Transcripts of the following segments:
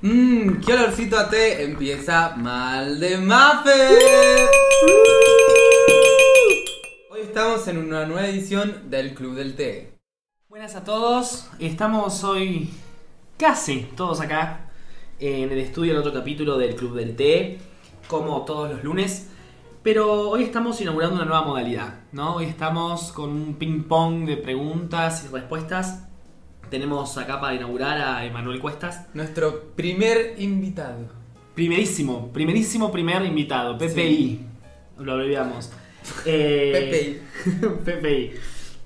Mmm, qué olorcito a té. Empieza mal de Muffet. Hoy estamos en una nueva edición del Club del Té. Buenas a todos, estamos hoy casi todos acá en el estudio en otro capítulo del Club del Té, como todos los lunes. Pero hoy estamos inaugurando una nueva modalidad, ¿no? Hoy estamos con un ping pong de preguntas y respuestas. Tenemos acá para inaugurar a Emanuel Cuestas. Nuestro primer invitado. Primerísimo, primerísimo primer invitado, PPI. Lo abreviamos. Eh, PPI.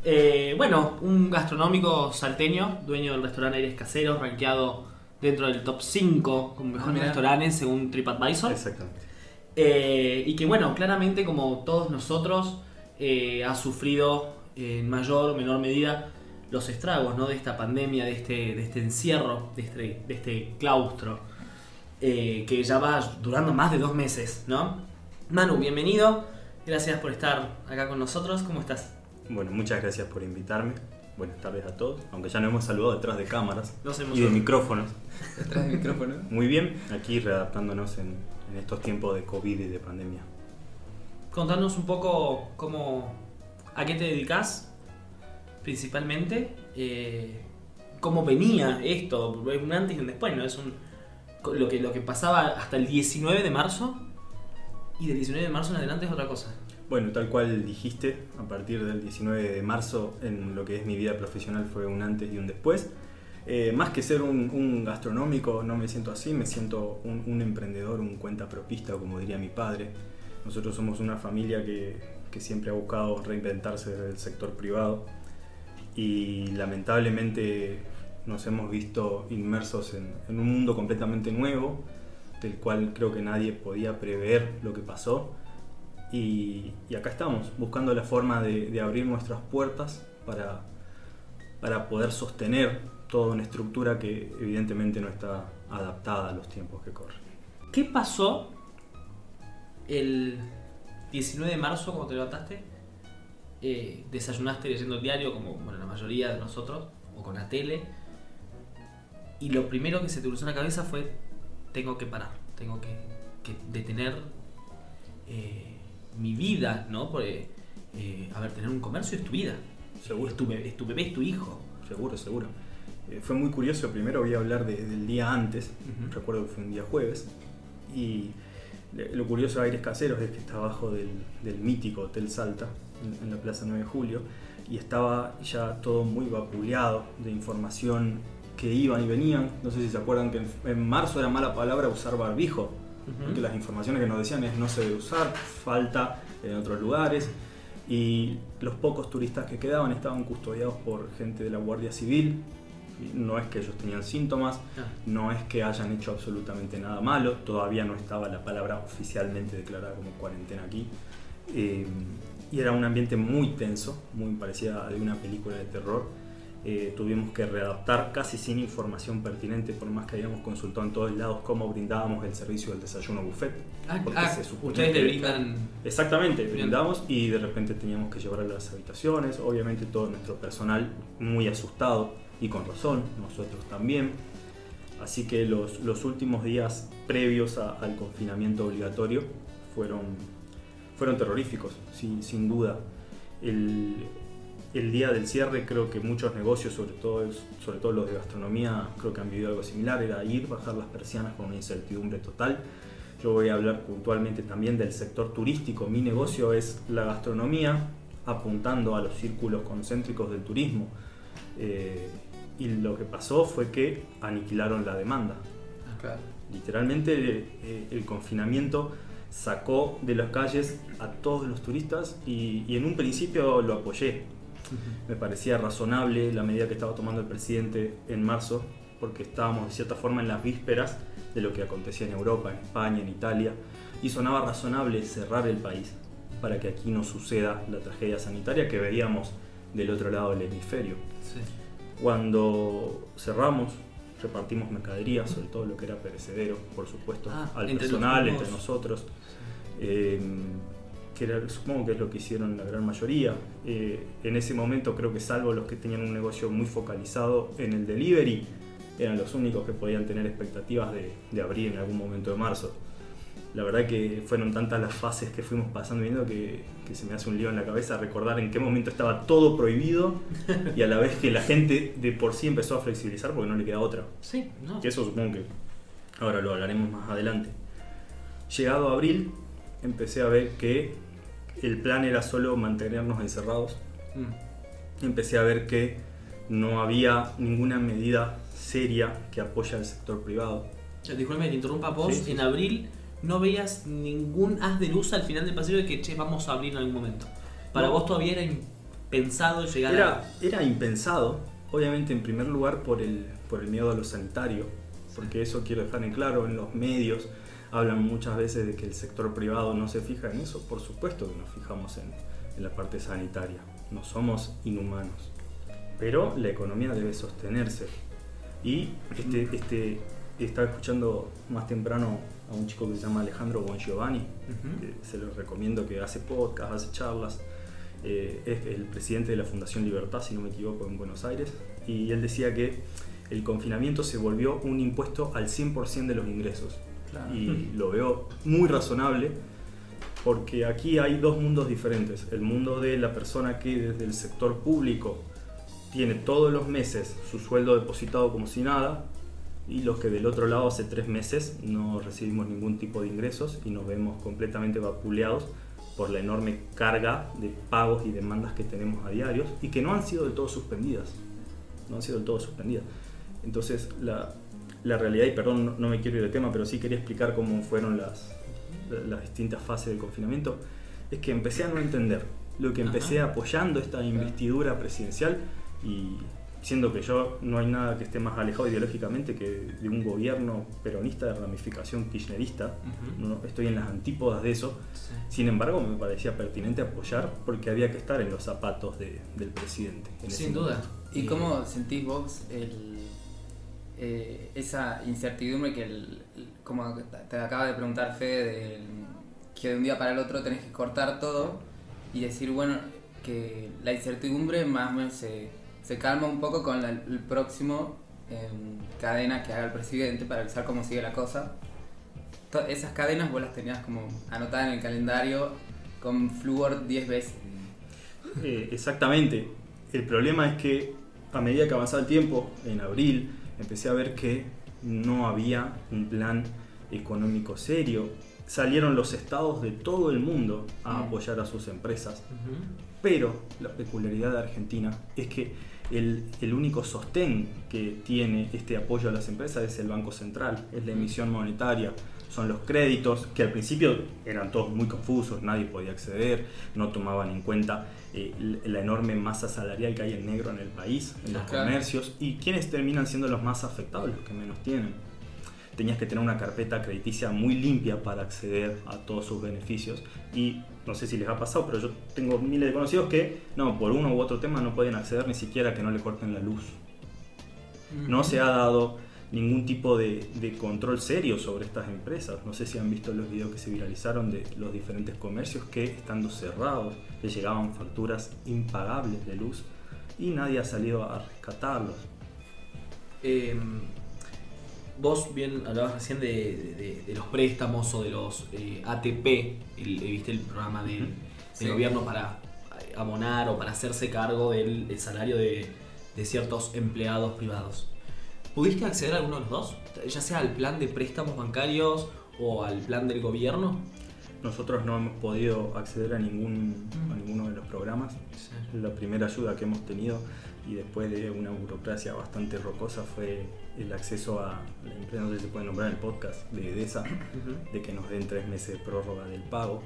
Eh, bueno, un gastronómico salteño, dueño del restaurante Aires Caseros, rankeado dentro del top 5 como mejor Ah, mira. restaurante según TripAdvisor. Exactamente. Eh, y que bueno, claramente como todos nosotros eh, ha sufrido eh, en mayor o menor medida los estragos ¿no? de esta pandemia, de este, de este encierro, de este, de este claustro, eh, que ya va durando más de dos meses, ¿no? Manu, bienvenido, gracias por estar acá con nosotros, ¿cómo estás? Bueno, muchas gracias por invitarme. Buenas tardes a todos, aunque ya nos hemos saludado detrás de cámaras Nos hemos y de micrófonos. Detrás del micrófono. Muy bien, aquí readaptándonos en, en estos tiempos de COVID y de pandemia. Contanos un poco cómo, a qué te dedicas principalmente, eh, cómo venía esto, es un antes y un después, ¿no? Es un, lo, que, lo que pasaba hasta el 19 de marzo y del 19 de marzo en adelante es otra cosa. Bueno, tal cual dijiste, a partir del 19 de marzo en lo que es mi vida profesional fue un antes y un después. Eh, más que ser un, gastronómico, no me siento así, me siento un, emprendedor, un cuentapropista, como diría mi padre. Nosotros somos una familia que, que siempre ha buscado reinventarse desde el sector privado y lamentablemente nos hemos visto inmersos en, un mundo completamente nuevo, del cual creo que nadie podía prever lo que pasó. Y, y acá estamos, buscando la forma de, de abrir nuestras puertas para, para poder sostener toda una estructura que evidentemente no está adaptada a los tiempos que corren. ¿Qué pasó el 19 de marzo cuando te levantaste? Eh, desayunaste leyendo el diario como bueno, la mayoría de nosotros, o con la tele, y lo primero que se te cruzó en la cabeza fue, tengo que parar, tengo que, que detener eh, mi vida, ¿no? Porque, eh, a ver, tener un comercio es tu vida, Seguro. es tu, bebé, es tu bebé, es tu hijo. Seguro, seguro. Eh, fue muy curioso, primero voy a hablar de- del día antes, recuerdo que fue un día jueves, y lo curioso de Aires Caseros es que está abajo del, del mítico Hotel Salta, en, en la Plaza 9 de Julio, y estaba ya todo muy vapuleado de información que iban y venían. No sé si se acuerdan que en, en marzo era mala palabra usar barbijo, porque las informaciones que nos decían es no se debe usar, falta en otros lugares. Y los pocos turistas que quedaban estaban custodiados por gente de la Guardia Civil. No es que ellos tenían síntomas, Ah. no es que hayan hecho absolutamente nada malo, todavía no estaba la palabra oficialmente declarada como cuarentena aquí. Eh, y era un ambiente muy tenso, muy parecida a de una película de terror. Eh, tuvimos que readaptar casi sin información pertinente, por más que habíamos consultado en todos lados cómo brindábamos el servicio del desayuno buffet. Ah, Porque ah, se ustedes le brindan... Exactamente, brindamos y de repente teníamos que llevar a las habitaciones, obviamente todo nuestro personal muy asustado y con razón, nosotros también. Así que los, los últimos días previos a- al confinamiento obligatorio fueron, fueron terroríficos, sin, sin duda. El, el día del cierre creo que muchos negocios, sobre todo, sobre todo los de gastronomía, creo que han vivido algo similar, era ir, bajar las persianas con una incertidumbre total. Yo voy a hablar puntualmente también del sector turístico. Mi negocio es la gastronomía, apuntando a los círculos concéntricos del turismo. Eh, y lo que pasó fue que aniquilaron la demanda. Claro. Literalmente eh, el confinamiento sacó de las calles a todos los turistas y, y en un principio lo apoyé. Me parecía razonable la medida que estaba tomando el presidente en marzo, porque estábamos de cierta forma en las vísperas de lo que acontecía en Europa, en España, en Italia, y sonaba razonable cerrar el país para que aquí no suceda la tragedia sanitaria que veíamos del otro lado del hemisferio. Sí. Cuando cerramos, repartimos mercadería, sobre todo lo que era perecedero, por supuesto, Ah, al entre personal, entre nosotros. Eh, que era- supongo que es lo que hicieron la gran mayoría. Eh, en ese momento creo que salvo los que tenían un negocio muy focalizado en el delivery, eran los únicos que podían tener expectativas de, de abrir en algún momento de marzo. La verdad que fueron tantas las fases que fuimos pasando viendo que, que se me hace un lío en la cabeza recordar en qué momento estaba todo prohibido y a la vez que la gente de por sí empezó a flexibilizar porque no le queda otra. Sí, no. Que eso supongo que ahora lo hablaremos más adelante. Llegado a abril, empecé a ver que el plan era solo mantenernos encerrados. Mm. Empecé a ver que no había ninguna medida seria que apoya al sector privado. Disculpe, te interrumpa vos. Sí, sí, en abril no veías ningún haz de luz al final del pasillo de que, che, vamos a abrir en algún momento. Para No. vos todavía era impensado llegar Era, era impensado, obviamente en primer lugar por el, por el miedo a lo sanitario, porque eso quiero dejar en claro, en los medios hablan muchas veces de que el sector privado no se fija en eso, por supuesto que nos fijamos en, en la parte sanitaria, no somos inhumanos, pero la economía debe sostenerse. Y este, este, estaba escuchando más temprano a un chico que se llama Alejandro Bongiovanni, que se lo recomiendo que hace podcast, hace charlas. eh, es el presidente de la Fundación Libertad, si no me equivoco, en Buenos Aires. Y él decía que el confinamiento se volvió un impuesto al 100% de los ingresos. Claro. Y lo veo muy razonable porque aquí hay dos mundos diferentes. El mundo de la persona que desde el sector público tiene todos los meses su sueldo depositado como si nada y los que del otro lado hace tres meses no recibimos ningún tipo de ingresos y nos vemos completamente vapuleados por la enorme carga de pagos y demandas que tenemos a diarios y que no han sido del todo suspendidas. No han sido del todo suspendidas. Entonces, la, la realidad, y perdón, no, no me quiero ir de tema, pero sí quería explicar cómo fueron las, las distintas fases del confinamiento, es que empecé a no entender. Lo que empecé Ajá. apoyando esta investidura presidencial y siendo que yo no hay nada que esté más alejado ideológicamente que de un gobierno peronista de ramificación kirchnerista, no, estoy en las antípodas de eso, Sí. sin embargo me parecía pertinente apoyar porque había que estar en los zapatos de- del presidente. en ese Sin duda. momento. ¿Y cómo sentís vos el, eh, esa incertidumbre que, el, el- como te acaba de preguntar Fede, que de un día para el otro tenés que cortar todo y decir, bueno, que la incertidumbre más o menos se, se calma un poco con la- el próximo em, cadena que haga el presidente para avisar cómo sigue la cosa? To- esas cadenas vos las tenías como anotadas en el calendario con flúor 10 veces. Eh, exactamente. El problema es que a medida que avanzaba el tiempo, en abril, empecé a ver que no había un plan económico serio. Salieron los estados de todo el mundo a Mm. apoyar a sus empresas. Pero la peculiaridad de Argentina es que el, el único sostén que tiene este apoyo a las empresas es el Banco Central, es la emisión monetaria, son los créditos, que al principio eran todos muy confusos, nadie podía acceder, no tomaban en cuenta eh, la enorme masa salarial que hay en negro en el país, en los Claro. comercios, y quienes terminan siendo los más afectados, los que menos tienen tenías que tener una carpeta crediticia muy limpia para acceder a todos sus beneficios. Y no sé si les ha pasado, pero yo tengo miles de conocidos que, no, por uno u otro tema no pueden acceder ni siquiera a que no le corten la luz. No se ha dado ningún tipo de, de control serio sobre estas empresas. No sé si han visto los videos que se viralizaron de los diferentes comercios que, estando cerrados, les llegaban facturas impagables de luz y nadie ha salido a rescatarlos. Eh, vos bien hablabas recién de, de- de los préstamos o de los eh, ATP, el- viste el programa del, del Sí. gobierno para abonar o para hacerse cargo del, del salario de, de ciertos empleados privados. ¿Pudiste acceder a alguno de los dos? Ya sea al plan de préstamos bancarios o al plan del gobierno. Nosotros no hemos podido acceder a, ningún, a ninguno de los programas. La primera ayuda que hemos tenido y después de una burocracia bastante rocosa fue el acceso a la empresa, no sé si se puede nombrar el podcast, de EDESA, de que nos den tres meses de prórroga del pago.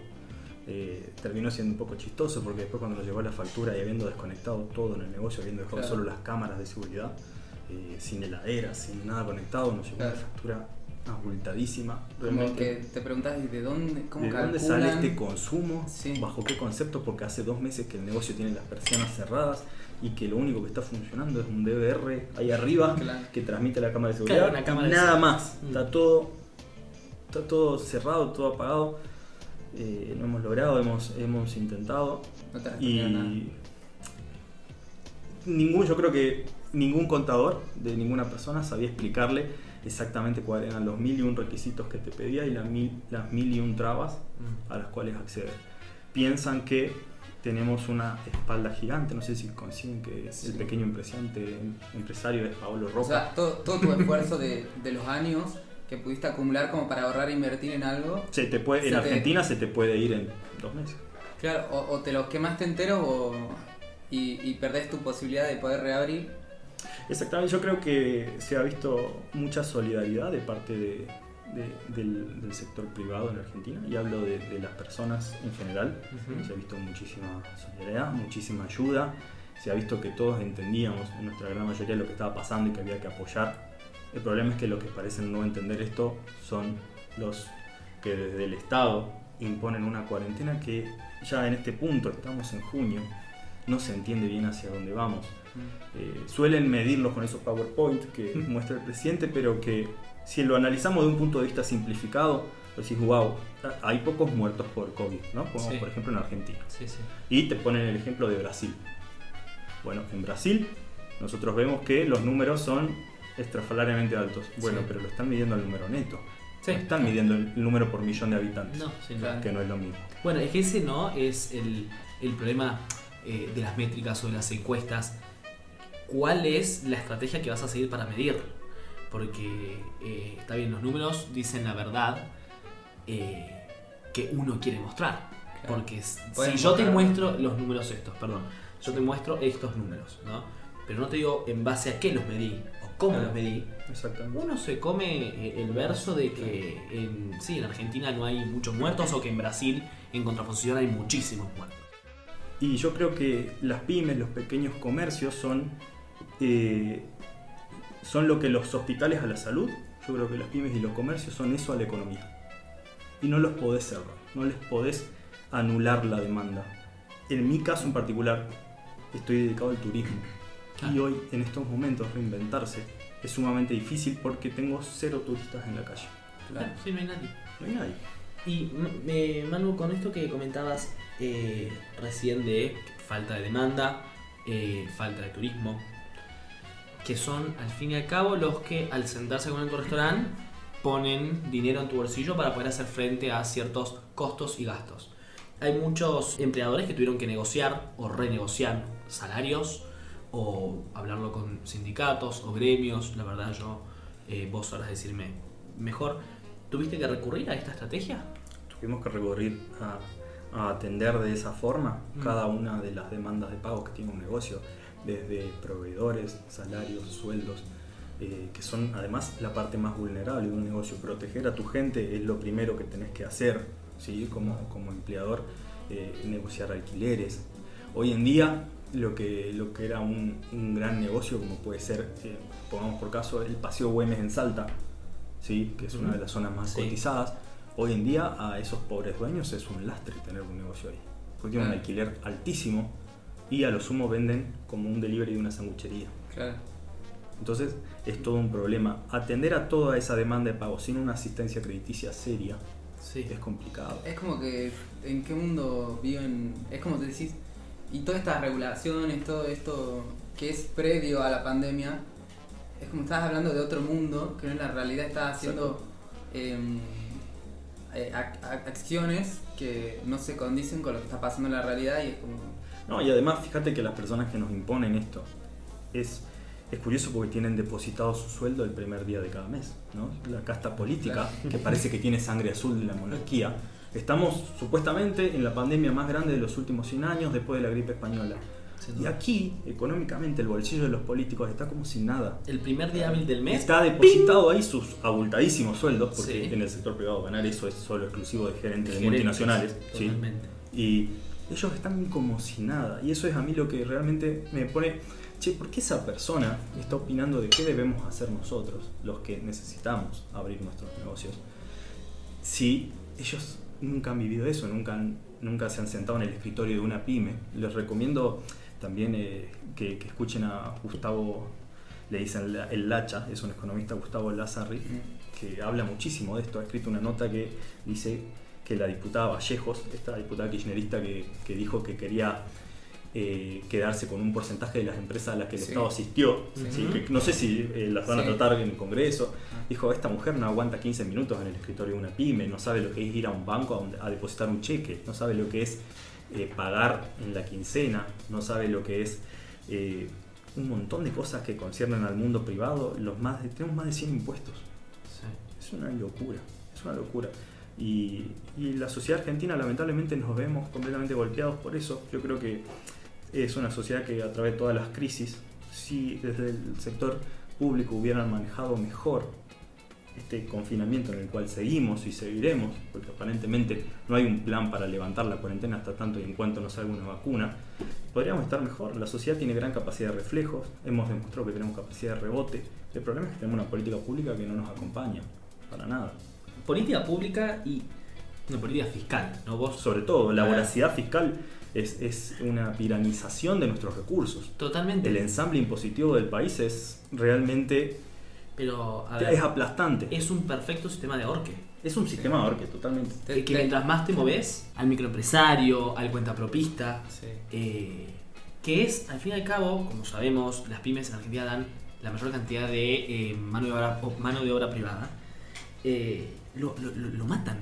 Eh, terminó siendo un poco chistoso porque después cuando nos llegó la factura y habiendo desconectado todo en el negocio, habiendo dejado Claro. solo las cámaras de seguridad, eh, sin heladera, sin nada conectado, nos llegó Claro. una factura abultadísima. Como Realmente, que te preguntas ¿y de dónde, cómo ¿De dónde sale este consumo? Sí. ¿Bajo qué concepto? Porque hace dos meses que el negocio tiene las persianas cerradas y que lo único que está funcionando es un DVR ahí arriba Claro. que transmite la cámara de seguridad. Claro, una cámara de Nada seguridad. más. Mm. Está todo, está todo cerrado, todo apagado. Eh, no hemos logrado, hemos, hemos intentado. No te respondieron nada. Y ningún, yo creo que ningún contador de ninguna persona sabía explicarle exactamente cuáles eran los mil y un requisitos que te pedía y las mil, las mil y un trabas Mm. a las cuales acceder. Piensan que tenemos una espalda gigante, no sé si consiguen que Sí. el pequeño empresante, empresario es Paolo Roca. O sea, todo, todo tu esfuerzo de, de los años que pudiste acumular como para ahorrar e invertir en algo, se te puede, en te- Argentina se te puede ir en dos meses. claro, o, o te los quemaste enteros o, y, y perdés tu posibilidad de poder reabrir. Exactamente, yo creo que se ha visto mucha solidaridad de parte de- de- del, del sector privado en Argentina y hablo de, de las personas en general. Se ha visto muchísima solidaridad, muchísima ayuda, se ha visto que todos entendíamos en nuestra gran mayoría lo que estaba pasando y que había que apoyar. El problema es que los que parecen no entender esto son los que desde el Estado imponen una cuarentena que ya en este punto, estamos en junio, no se entiende bien hacia dónde vamos. Eh, suelen medirlos con esos PowerPoint que muestra el presidente, pero que si lo analizamos de un punto de vista simplificado, decís, wow, hay pocos muertos por COVID, ¿no? Como Sí. por ejemplo en Argentina. Sí, sí. Y te ponen el ejemplo de Brasil. Bueno, en Brasil nosotros vemos que los números son estrafalariamente altos. Bueno, pero lo están midiendo el número neto. No están midiendo el número por millón de habitantes, No, sí, no. Claro. que no es lo mismo. Bueno, es que ese no es el, el problema eh, de las métricas o de las encuestas. ¿Cuál es la estrategia que vas a seguir para medir? Porque eh, está bien, los números dicen la verdad eh, que uno quiere mostrar. Claro. Porque si yo te muestro los números estos, perdón, yo te muestro estos números, ¿no? Pero no te digo en base a qué los medí o cómo Claro. los medí. Exactamente. Uno se come eh, el verso de que en, sí, en Argentina no hay muchos muertos o que en Brasil, en contraposición, hay muchísimos muertos. Y yo creo que las pymes, los pequeños comercios son, eh, son lo que los hospitales a la salud, yo creo que las pymes y los comercios son eso a la economía. Y no los podés cerrar, no les podés anular la demanda. En mi caso en particular, estoy dedicado al turismo. Y hoy, en estos momentos, reinventarse es sumamente difícil porque tengo cero turistas en la calle. Claro. Sí, no hay nadie. No hay nadie. Y eh, Manu, con esto que comentabas eh, recién de falta de demanda, eh, falta de turismo, que son al fin y al cabo los que al sentarse con tu restaurante ponen dinero en tu bolsillo para poder hacer frente a ciertos costos y gastos. Hay muchos empleadores que tuvieron que negociar o renegociar salarios o hablarlo con sindicatos o gremios. La verdad, yo, eh, vos sabrás decirme mejor. ¿Tuviste que recurrir a esta estrategia? Tuvimos que recurrir a, a atender de esa forma Mm. cada una de las demandas de pago que tiene un negocio, desde proveedores, salarios, sueldos, eh, que son además la parte más vulnerable de un negocio. Proteger a tu gente es lo primero que tenés que hacer, ¿sí? como, como empleador, eh, negociar alquileres. Hoy en día lo que, lo que era un, un gran negocio, como puede ser, eh, pongamos por caso, el Paseo Güemes en Salta, ¿sí? que es una de las zonas más Sí. cotizadas, hoy en día a esos pobres dueños es un lastre tener un negocio ahí. Porque tienen un alquiler altísimo y a lo sumo venden como un delivery de una sanguchería. Claro. Entonces es todo un problema. Atender a toda esa demanda de pago sin una asistencia crediticia seria Sí. es complicado. Es como que en qué mundo viven, es como te decís, y todas estas regulaciones, todo esto que es previo a la pandemia, es como estás hablando de otro mundo que no en la realidad estás haciendo em, eh, ac- ac- acciones que no se condicen con lo que está pasando en la realidad y es como... No, y además fíjate que las personas que nos imponen esto es, es curioso porque tienen depositado su sueldo el primer día de cada mes. ¿no? La casta política, que parece que tiene sangre azul de la monarquía. Estamos supuestamente en la pandemia más grande de los últimos 100 años después de la gripe española. Y aquí, económicamente, el bolsillo de los políticos está como sin nada. El primer día hábil del mes. Está depositado ahí sus abultadísimos sueldos, porque Sí. en el sector privado ganar eso es solo exclusivo de gerentes de multinacionales. ¿sí? Totalmente. Y ellos están como si nada. Y eso es a mí lo que realmente me pone, che, ¿por qué esa persona está opinando de qué debemos hacer nosotros, los que necesitamos abrir nuestros negocios? Si ellos nunca han vivido eso, nunca, han- nunca se han sentado en el escritorio de una pyme. Les recomiendo también eh, que, que escuchen a Gustavo, le dicen la- el Lacha, es un economista Gustavo Lazarri, que habla muchísimo de esto. Ha escrito una nota que dice que la diputada Vallejos, esta diputada kirchnerista que, que dijo que quería eh, quedarse con un porcentaje de las empresas a las que el Sí. Estado asistió, Sí. ¿sí? que no sé si eh, las van a tratar en el Congreso. Dijo, esta mujer no aguanta 15 minutos en el escritorio de una pyme, no sabe lo que es ir a un banco a, depositar un cheque, no sabe lo que es eh, pagar en la quincena, no sabe lo que es un montón de cosas que conciernen al mundo privado. Los más de- tenemos más de 100 impuestos. Es una locura, es una locura. Y, la sociedad argentina lamentablemente nos vemos completamente golpeados por eso. Yo creo que es una sociedad que a través de todas las crisis, si desde el sector público hubieran manejado mejor este confinamiento en el cual seguimos y seguiremos, porque aparentemente no hay un plan para levantar la cuarentena hasta tanto y en cuanto no salga una vacuna, podríamos estar mejor. La sociedad tiene gran capacidad de reflejos, hemos demostrado que tenemos capacidad de rebote. El problema es que tenemos una política pública que no nos acompaña, para nada. Política pública y no, política fiscal, ¿no? Vos Sobre todo, la Ah. voracidad fiscal es, es una piranización de nuestros recursos. totalmente. El ensamble impositivo del país es realmente Pero, a ver, es aplastante. es un perfecto sistema de ahorque. Es un sistema de ahorque, totalmente. Te- que mientras más te moves al microempresario, al cuentapropista, Sí. eh, que es, al fin y al cabo, como sabemos, las pymes en Argentina dan la mayor cantidad de eh, mano, de obra, o mano de obra privada, eh, lo, lo- lo- lo matan.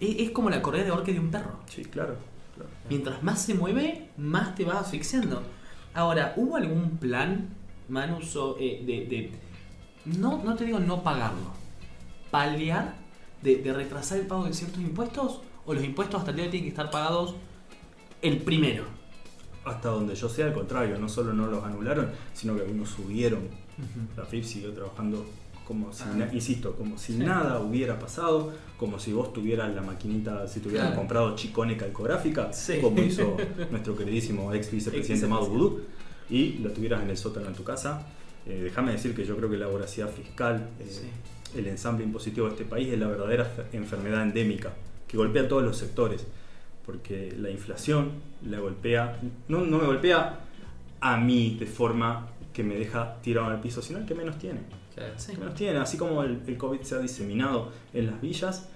Es, es como la correa de ahorque de un perro. Sí, claro. claro. Mientras más se mueve, más te vas asfixiando. Ahora, ¿hubo algún plan, Manuso, eh, de, de- no, no te digo no pagarlo, paliar, de, de retrasar el pago de ciertos impuestos? ¿O los impuestos hasta el día de hoy tienen que estar pagados el primero? Hasta donde yo sé, al contrario, no solo no los anularon, sino que algunos subieron. La FIP siguió trabajando como si, na- insisto, como si Sí. nada hubiera pasado, como si vos tuvieras la maquinita, si tuvieras Claro. comprado Chicone calcográfica, Sí. como hizo nuestro queridísimo ex vicepresidente Mado. Vudú, y lo tuvieras en el sótano de tu casa. Eh, déjame decir que yo creo que la voracidad fiscal, eh, Sí. el ensamble impositivo de este país es la verdadera fe- enfermedad endémica que golpea a todos los sectores. Porque la inflación la golpea, no, no me golpea a mí de forma que me deja tirado al piso, sino al que menos tiene. Sí. Que menos tiene. Así como el, el COVID se ha diseminado en las villas,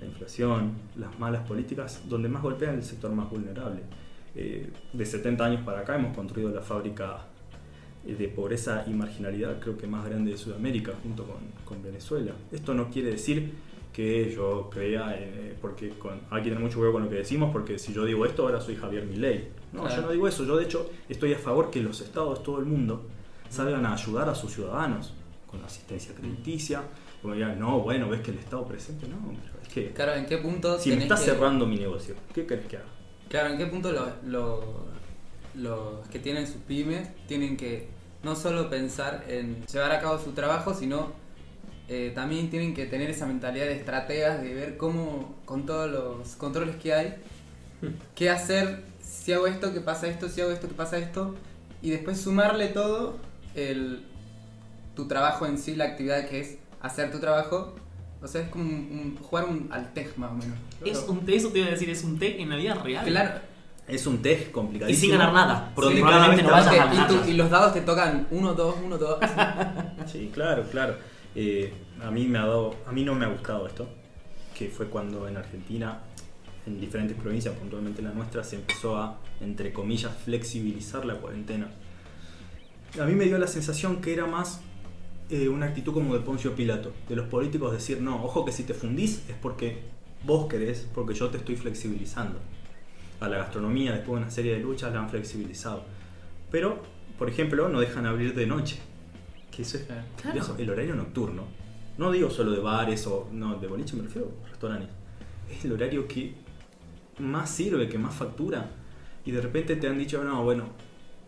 la inflación, las malas políticas, donde más golpean el sector más vulnerable. Eh, de 70 años para acá hemos construido la fábrica eh, de pobreza y marginalidad creo que más grande de Sudamérica junto con, con Venezuela. Esto no quiere decir que yo crea, eh, porque con, hay que tener mucho cuidado con lo que decimos, porque si yo digo esto ahora soy Javier Milei. No, Claro. yo no digo eso, yo de hecho estoy a favor que los estados, todo el mundo, salgan a ayudar a sus ciudadanos con asistencia crediticia. Como digan, no, bueno, ves que el estado presente, no, pero es que Claro, ¿en qué punto si me que- cerrando mi negocio, ¿qué querés que haga? Claro, ¿en qué punto lo- lo- los que tienen sus pymes tienen que no solo pensar en llevar a cabo su trabajo, sino eh, también tienen que tener esa mentalidad de estrategas, de ver cómo, con todos los controles que hay, qué hacer, si hago esto, qué pasa esto, si hago esto, qué pasa esto, y después sumarle todo el, tu trabajo en sí, la actividad que es hacer tu trabajo. O sea, es como un- un- jugar un, al TEG más o menos. Es un té, eso te iba a decir, es un té en la vida real. Claro, Es un test Y complicadísimo. sin ganar nada. Sí, probablemente no vayas y, y los dados te tocan 1, 2, 1, 2. Sí, claro, claro. Eh, a mí me ha dado, a mí no me ha gustado esto, que fue cuando en Argentina, en diferentes provincias, puntualmente la nuestra, se empezó a, entre comillas, flexibilizar la cuarentena. A mí me dio la sensación que era más eh, una actitud como de Poncio Pilato, de los políticos decir, no, ojo que si te fundís es porque vos querés, porque yo te estoy flexibilizando. A la gastronomía, después de una serie de luchas, la han flexibilizado. Pero, por ejemplo, no dejan abrir de noche. Que eso es Claro. eso, el horario nocturno. No digo solo de bares o no, de boliche, me refiero a restaurantes. Es el horario que más sirve, que más factura. Y de repente te han dicho, no, bueno,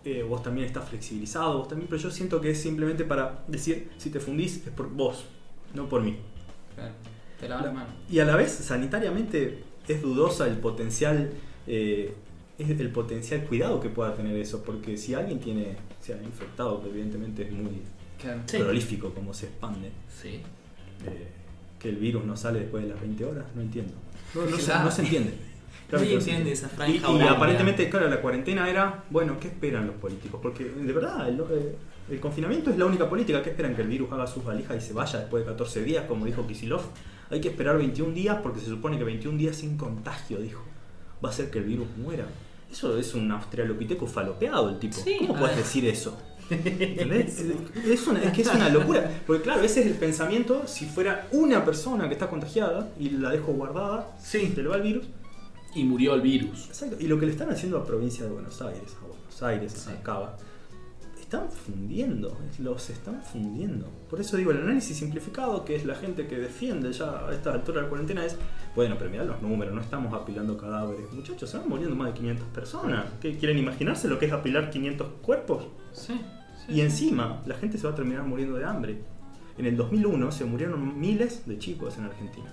eh, vos también estás flexibilizado, vos también, pero yo siento que es simplemente para decir, si te fundís es por vos, no por mí. Claro, te lavas la mano. Y a la vez, sanitariamente, es dudosa el potencial, eh, es el potencial cuidado que pueda tener eso, porque si alguien tiene, se ha infectado, que evidentemente es muy Claro. Sí. prolífico como se expande, Sí. eh, que el virus no sale después de las 20 horas, no entiendo. No, no, se, no se entiende. Claro se entiende esa franja Y, aparentemente, claro, la cuarentena era, bueno, ¿qué esperan los políticos? Porque de verdad, el, eh, el confinamiento es la única política. ¿Qué esperan? Que el virus haga sus valijas y se vaya después de 14 días, como dijo Kisilov. Hay que esperar 21 días porque se supone que 21 días sin contagio, dijo. Va a hacer que el virus muera. Eso es un australopiteco falopeado el tipo. Sí, ¿Cómo puedes decir eso? ¿Entendés? Es, una- es que es una locura. Porque claro, ese es el pensamiento si fuera una persona que está contagiada y la dejo guardada, Sí. se le va el virus. Y murió el virus. Exacto. Y lo que le están haciendo a provincia de Buenos Aires, a Buenos Aires, Sí. a Cava, están fundiendo, los están fundiendo. Por eso digo, el análisis simplificado, que es la gente que defiende ya a esta altura de la cuarentena, es, bueno, pero mirá los números, no estamos apilando cadáveres. Muchachos, se van muriendo más de 500 personas. ¿Qué, ¿Quieren imaginarse lo que es apilar 500 cuerpos? Sí. sí, Y encima, la gente se va a terminar muriendo de hambre. En el 2001 se murieron miles de chicos en Argentina.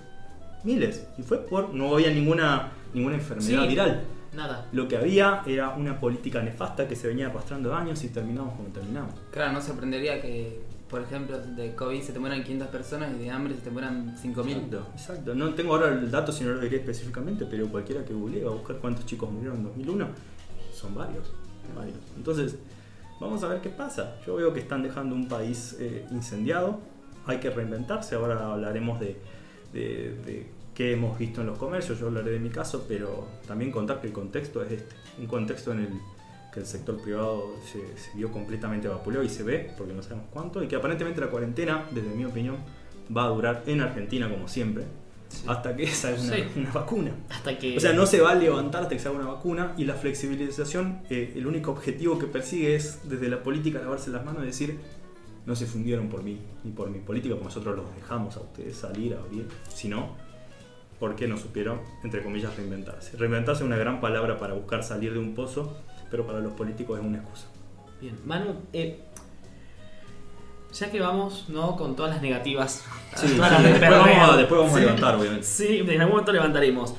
Miles. Y fue por. No había ninguna, ninguna enfermedad Sí. viral. Nada. Lo que había era una política nefasta que se venía arrastrando años y terminamos como terminamos. Claro, no sorprendería que, por ejemplo, de COVID se te mueran 500 personas y de hambre se te mueran 5.000. Exacto, exacto. No tengo ahora el dato si no lo diré específicamente, pero cualquiera que googlee va a buscar cuántos chicos murieron en 2001. Son varios, varios. Entonces, vamos a ver qué pasa. Yo veo que están dejando un país eh, incendiado. Hay que reinventarse. Ahora hablaremos de, de, de qué hemos visto en los comercios. Yo hablaré de mi caso, pero también contar que el contexto es este. Un contexto en el que el sector privado se, se vio completamente vapuleado y se ve, porque no sabemos cuánto, y que aparentemente la cuarentena, desde mi opinión, va a durar en Argentina como siempre, Sí. hasta que salga una, Sí. una vacuna. Hasta que. O sea, no se va a levantar hasta que salga una vacuna y la flexibilización, eh, el único objetivo que persigue es desde la política lavarse las manos y decir, no se fundieron por mí ni por mi política, porque nosotros los dejamos a ustedes salir, a abrir, sino porque no supieron, entre comillas, reinventarse. Reinventarse es una gran palabra para buscar salir de un pozo, pero para los políticos es una excusa. Bien, Manu, eh, ya que vamos, ¿no? Con todas las negativas. Sí, todas las sí, después, vamos a, después vamos a levantar, obviamente. Sí, en algún momento levantaremos.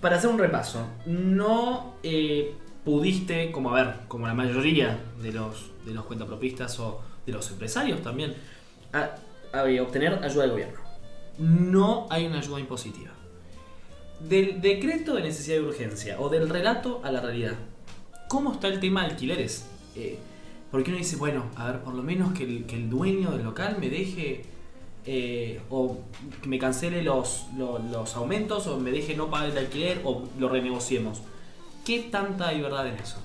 Para hacer un repaso, no eh, pudiste, como a ver, como la mayoría de los, de los cuentapropistas o de los empresarios también, a- a- obtener ayuda del gobierno. No hay una ayuda impositiva. Del decreto de necesidad de urgencia o del relato a la realidad, ¿cómo está el tema de alquileres? Eh, porque uno dice, bueno, a ver, por lo menos que el, que el dueño del local me deje eh, o que me cancele los, lo- los, aumentos o me deje no pagar el alquiler o lo renegociemos. ¿Qué tanta hay verdad en eso?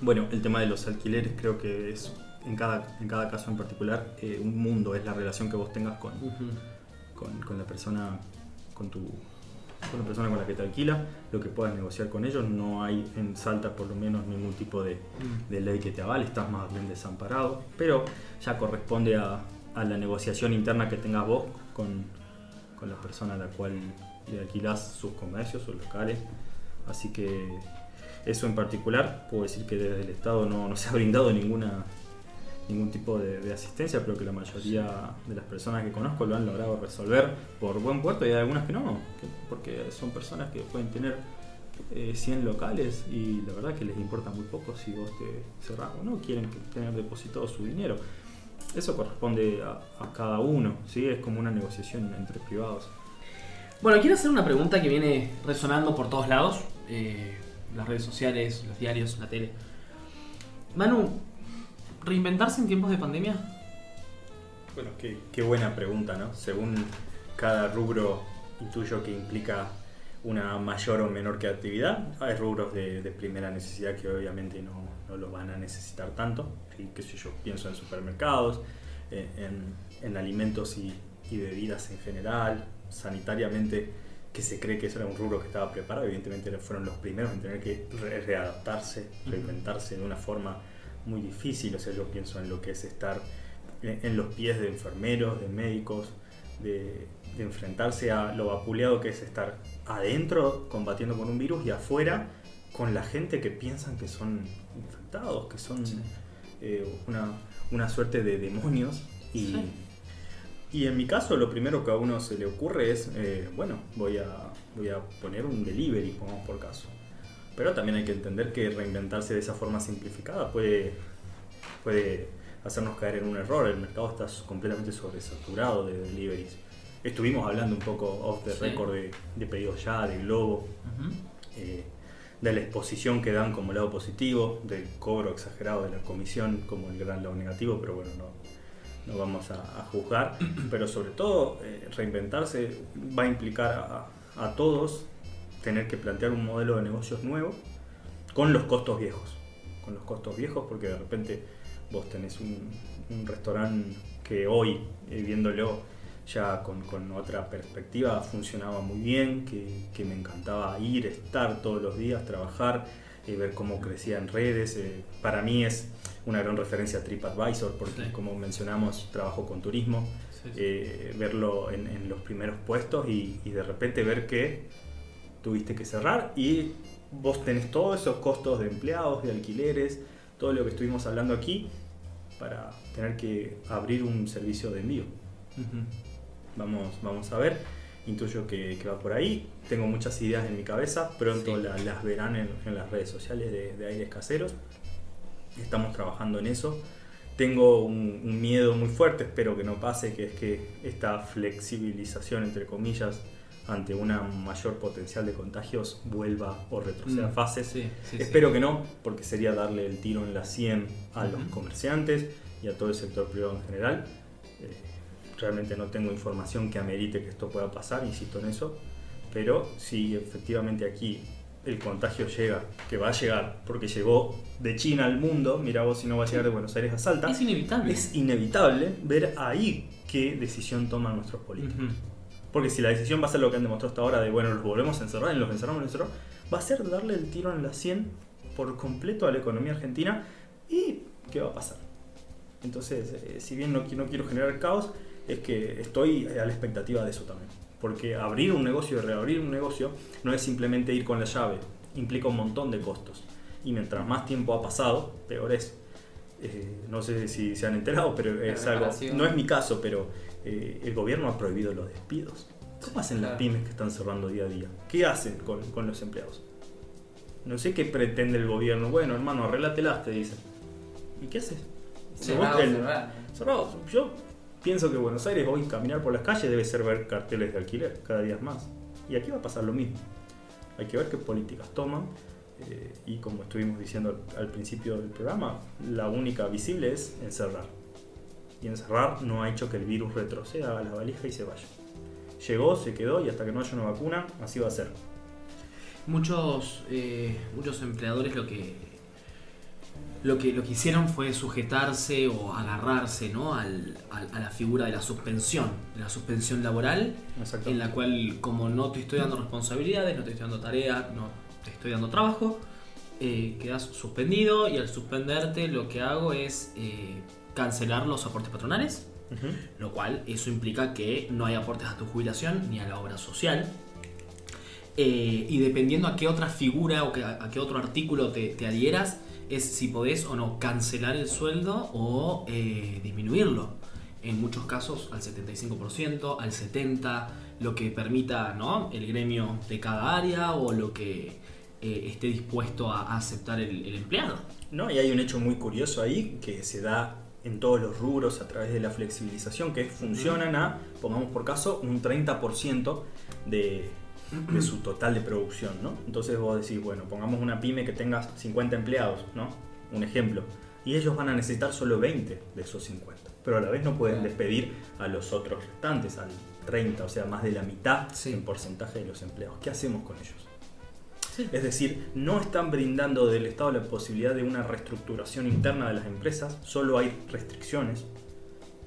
Bueno, el tema de los alquileres creo que es en cada, en cada caso en particular eh, un mundo, es la relación que vos tengas con, con, con la persona con tu con la persona con la que te alquila, lo que puedas negociar con ellos, no hay en Salta por lo menos ningún tipo de, de ley que te avale, estás más bien desamparado, pero ya corresponde a, a la negociación interna que tengas vos con, con la persona a la cual le alquilás sus comercios, sus locales, así que eso en particular, puedo decir que desde el Estado no, no se ha brindado ninguna ningún tipo de, asistencia, pero que la mayoría de las personas que conozco lo han logrado resolver por buen puerto y hay algunas que no, que- porque son personas que pueden tener eh, 100 locales y la verdad que les importa muy poco si vos te cerrás o no, quieren tener depositado su dinero. Eso corresponde a, a cada uno, ¿sí? es como una negociación entre privados. Bueno, quiero hacer una pregunta que viene resonando por todos lados, eh, las redes sociales, los diarios, la tele. Manu, ¿reinventarse en tiempos de pandemia? Bueno, qué, buena pregunta, ¿no? Según cada rubro intuyo que implica una mayor o menor creatividad, hay rubros de, primera necesidad que obviamente no, no lo van a necesitar tanto. ¿sí? Qué sé yo, pienso en supermercados, en, en alimentos y, y bebidas en general, sanitariamente, que se cree que eso era un rubro que estaba preparado, evidentemente fueron los primeros en tener que re- readaptarse, reinventarse de una forma muy difícil. O sea, yo pienso en lo que es estar en, en los pies de enfermeros, de médicos, de, de enfrentarse a lo vapuleado que es estar adentro combatiendo con un virus y afuera con la gente que piensan que son infectados, que son Sí. eh, una, una suerte de demonios. Y, Sí. y en mi caso lo primero que a uno se le ocurre es, eh, bueno, voy a, voy a poner un delivery, pongamos por caso. Pero también hay que entender que reinventarse de esa forma simplificada puede, puede hacernos caer en un error. El mercado está completamente sobresaturado de deliveries. Estuvimos hablando un poco off the Sí. record de, de pedidos ya, de Globo, eh, de la exposición que dan como lado positivo, del cobro exagerado de la comisión como el gran lado negativo, pero bueno, no, no vamos a, a juzgar. Pero sobre todo, eh, reinventarse va a implicar a, a todos tener que plantear un modelo de negocios nuevo con los costos viejos. Con los costos viejos, porque de repente vos tenés un, un restaurante que hoy, eh, viéndolo ya con, con otra perspectiva, funcionaba muy bien, que, que me encantaba ir, estar todos los días, trabajar, eh, ver cómo crecía en redes. eh, para mí es una gran referencia a TripAdvisor, porque Sí. como mencionamos, trabajo con turismo Sí, sí. eh, verlo en, en los primeros puestos y, y de repente ver que tuviste que cerrar y vos tenés todos esos costos de empleados, de alquileres, todo lo que estuvimos hablando aquí para tener que abrir un servicio de envío. Vamos, vamos a ver, intuyo que, que va por ahí. Tengo muchas ideas en mi cabeza, pronto Sí. la- las verán en, en las redes sociales de, de Aires Caseros. Estamos trabajando en eso. Tengo un, un miedo muy fuerte, espero que no pase, que es que esta flexibilización, entre comillas, ante una mayor potencial de contagios, vuelva o retroceda Mm, fases. sí, sí, Espero sí. que no, porque sería darle el tiro en la 100 a los comerciantes y a todo el sector privado en general. Eh, realmente no tengo información que amerite que esto pueda pasar, insisto en eso. Pero si efectivamente aquí el contagio llega, que va a llegar, porque llegó de China al mundo, mira vos si no va a llegar de Buenos Aires a Salta, Es inevitable. es inevitable ver ahí qué decisión toman nuestros políticos. Ujú. Porque si la decisión va a ser lo que han demostrado hasta ahora de, bueno, los volvemos a encerrar y los encerramos, los encerramos, va a ser darle el tiro en la 100 por completo a la economía argentina y ¿qué va a pasar? Entonces, eh, si bien no, no quiero generar caos, es que estoy a la expectativa de eso también. Porque abrir un negocio y reabrir un negocio no es simplemente ir con la llave, implica un montón de costos. Y mientras más tiempo ha pasado, peor es. Eh, no sé si se han enterado, pero es algo. No es mi caso, pero eh, el gobierno ha prohibido los despidos. ¿Cómo hacen las pymes que están cerrando día a día? ¿Qué hacen con, con los empleados? No sé qué pretende el gobierno. Bueno, hermano, arreglátelas, te dicen. ¿Y qué haces? Cerrado, El- cerrado. Cerrado. Yo pienso que Buenos Aires hoy caminar por las calles debe ser ver carteles de alquiler cada día más. Y aquí va a pasar lo mismo. Hay que ver qué políticas toman. eh, y como estuvimos diciendo al principio del programa, la única visible es encerrar. Y encerrar no ha hecho que el virus retroceda a la valija y se vaya. Llegó, se quedó y hasta que no haya una vacuna, así va a ser. Muchos, eh, muchos empleadores lo que, lo que lo que hicieron fue sujetarse o agarrarse ¿no? al- al- a la figura de la suspensión, de la suspensión laboral, Exacto. en la cual como no te estoy dando responsabilidades, no te estoy dando tarea, no te estoy dando trabajo, eh, quedas suspendido y al suspenderte lo que hago es eh, cancelar los aportes patronales, lo cual eso implica que no hay aportes a tu jubilación ni a la obra social. Eh, y dependiendo a qué otra figura o que- a, qué otro artículo te, te adhieras, es si podés o no cancelar el sueldo o eh, disminuirlo. En muchos casos al 75%, al 70%, lo que permita ¿no? el gremio de cada área o lo que eh, esté dispuesto a, a aceptar el, el empleado. No, y hay un hecho muy curioso ahí que se da en todos los rubros a través de la flexibilización, que funcionan a, pongamos por caso, un 30% de, de su total de producción, ¿no? Entonces vos decís, bueno, pongamos una pyme que tenga 50 empleados, ¿no? Un ejemplo. Y ellos van a necesitar solo 20 de esos 50. Pero a la vez no pueden despedir a los otros restantes, al 30, o sea, más de la mitad Sí. en porcentaje de los empleados. ¿Qué hacemos con ellos? Es decir, no están brindando del Estado la posibilidad de una reestructuración interna de las empresas, solo hay restricciones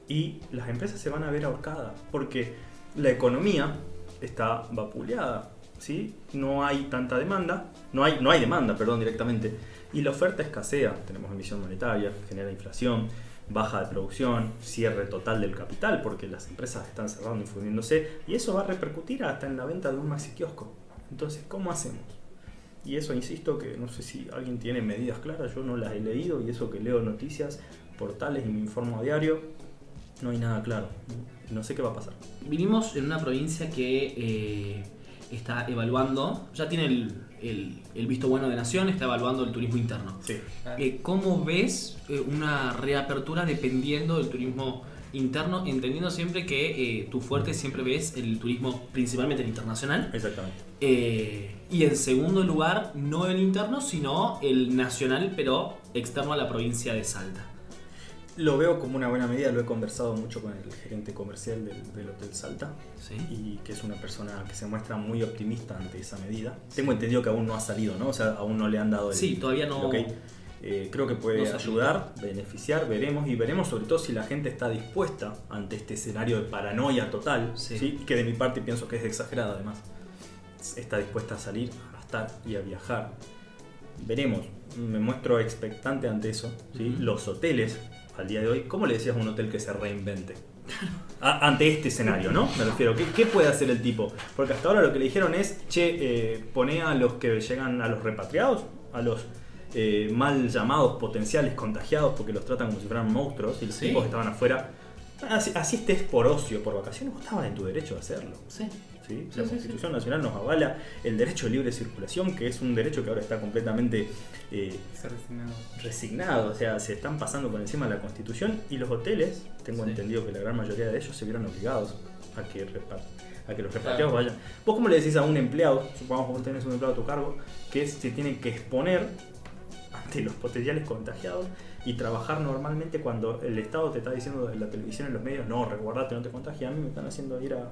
y las empresas se van a ver ahorcadas porque la economía está vapuleada, ¿sí? No hay tanta demanda, no hay, no hay demanda, perdón, directamente, y la oferta escasea, tenemos emisión monetaria, genera inflación, baja de producción, cierre total del capital porque las empresas están cerrando y fundiéndose y eso va a repercutir hasta en la venta de un maxi kiosco. Entonces, ¿cómo hacemos? Y eso, insisto, que no sé si alguien tiene medidas claras, yo no las he leído y eso que leo noticias, portales y me informo a diario, no hay nada claro. No sé qué va a pasar. Vinimos en una provincia que eh, está evaluando, ya tiene el, el- el visto bueno de Nación, está evaluando el turismo interno. Sí. Eh, ¿Cómo ves eh, una reapertura dependiendo del turismo interno, entendiendo siempre que eh, tu fuerte siempre ves el turismo principalmente el internacional? Exactamente. Eh, y en segundo lugar, no el interno, sino el nacional, pero externo a la provincia de Salta. Lo veo como una buena medida, lo he conversado mucho con el gerente comercial del, del Hotel Salta Sí. y que es una persona que se muestra muy optimista ante esa medida. Tengo entendido que aún no ha salido, ¿no? O sea, aún no le han dado el, Sí, todavía el no. Eh, creo que puede ayudar, beneficiar, veremos y veremos sobre todo si la gente está dispuesta ante este escenario de paranoia total, Sí. ¿sí? que de mi parte pienso que es exagerada además, está dispuesta a salir, a gastar y a viajar. Veremos, me muestro expectante ante eso. ¿sí? Los hoteles, al día de hoy, ¿cómo le decías a un hotel que se reinvente? A- ante este escenario, ¿no? Me refiero, ¿qué, qué puede hacer el tipo? Porque hasta ahora lo que le dijeron es, che, eh, pone a los que llegan, a los repatriados, a los eh, mal llamados potenciales contagiados, porque los tratan como si fueran monstruos, y los Sí. tipos que estaban afuera, así, así estés por ocio, por vacaciones, vos estabas en tu derecho de hacerlo. Sí. ¿sí? Sí, La sí, Constitución Nacional nos avala el derecho de libre circulación, que es un derecho que ahora está completamente eh, resignado. resignado, o sea, se están pasando por encima de la Constitución y los hoteles, tengo Sí. entendido que la gran mayoría de ellos se vieron obligados a que, repa- a que los repatriados Claro. vayan. ¿Vos cómo le decís a un empleado, supongamos que vos tenés un empleado a tu cargo, que se tiene que exponer ante los potenciales contagiados y trabajar normalmente cuando el Estado te está diciendo en la televisión, en los medios, no, resguardate, no te contagies, a mí me están haciendo ir a,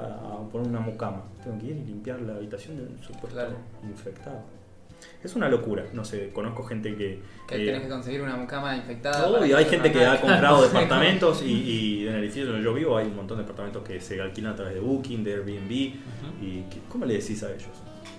a- a poner una mucama, tengo que ir y limpiar la habitación de un supuesto Claro. infectado. Es una locura, no sé, conozco gente que... Que eh, tienes que conseguir una mucama infectada. Obvio, hay gente que ha comprado departamentos y, y en el edificio donde yo vivo hay un montón de departamentos que se alquilan a través de Booking, de Airbnb. Y que- ¿Cómo le decís a ellos?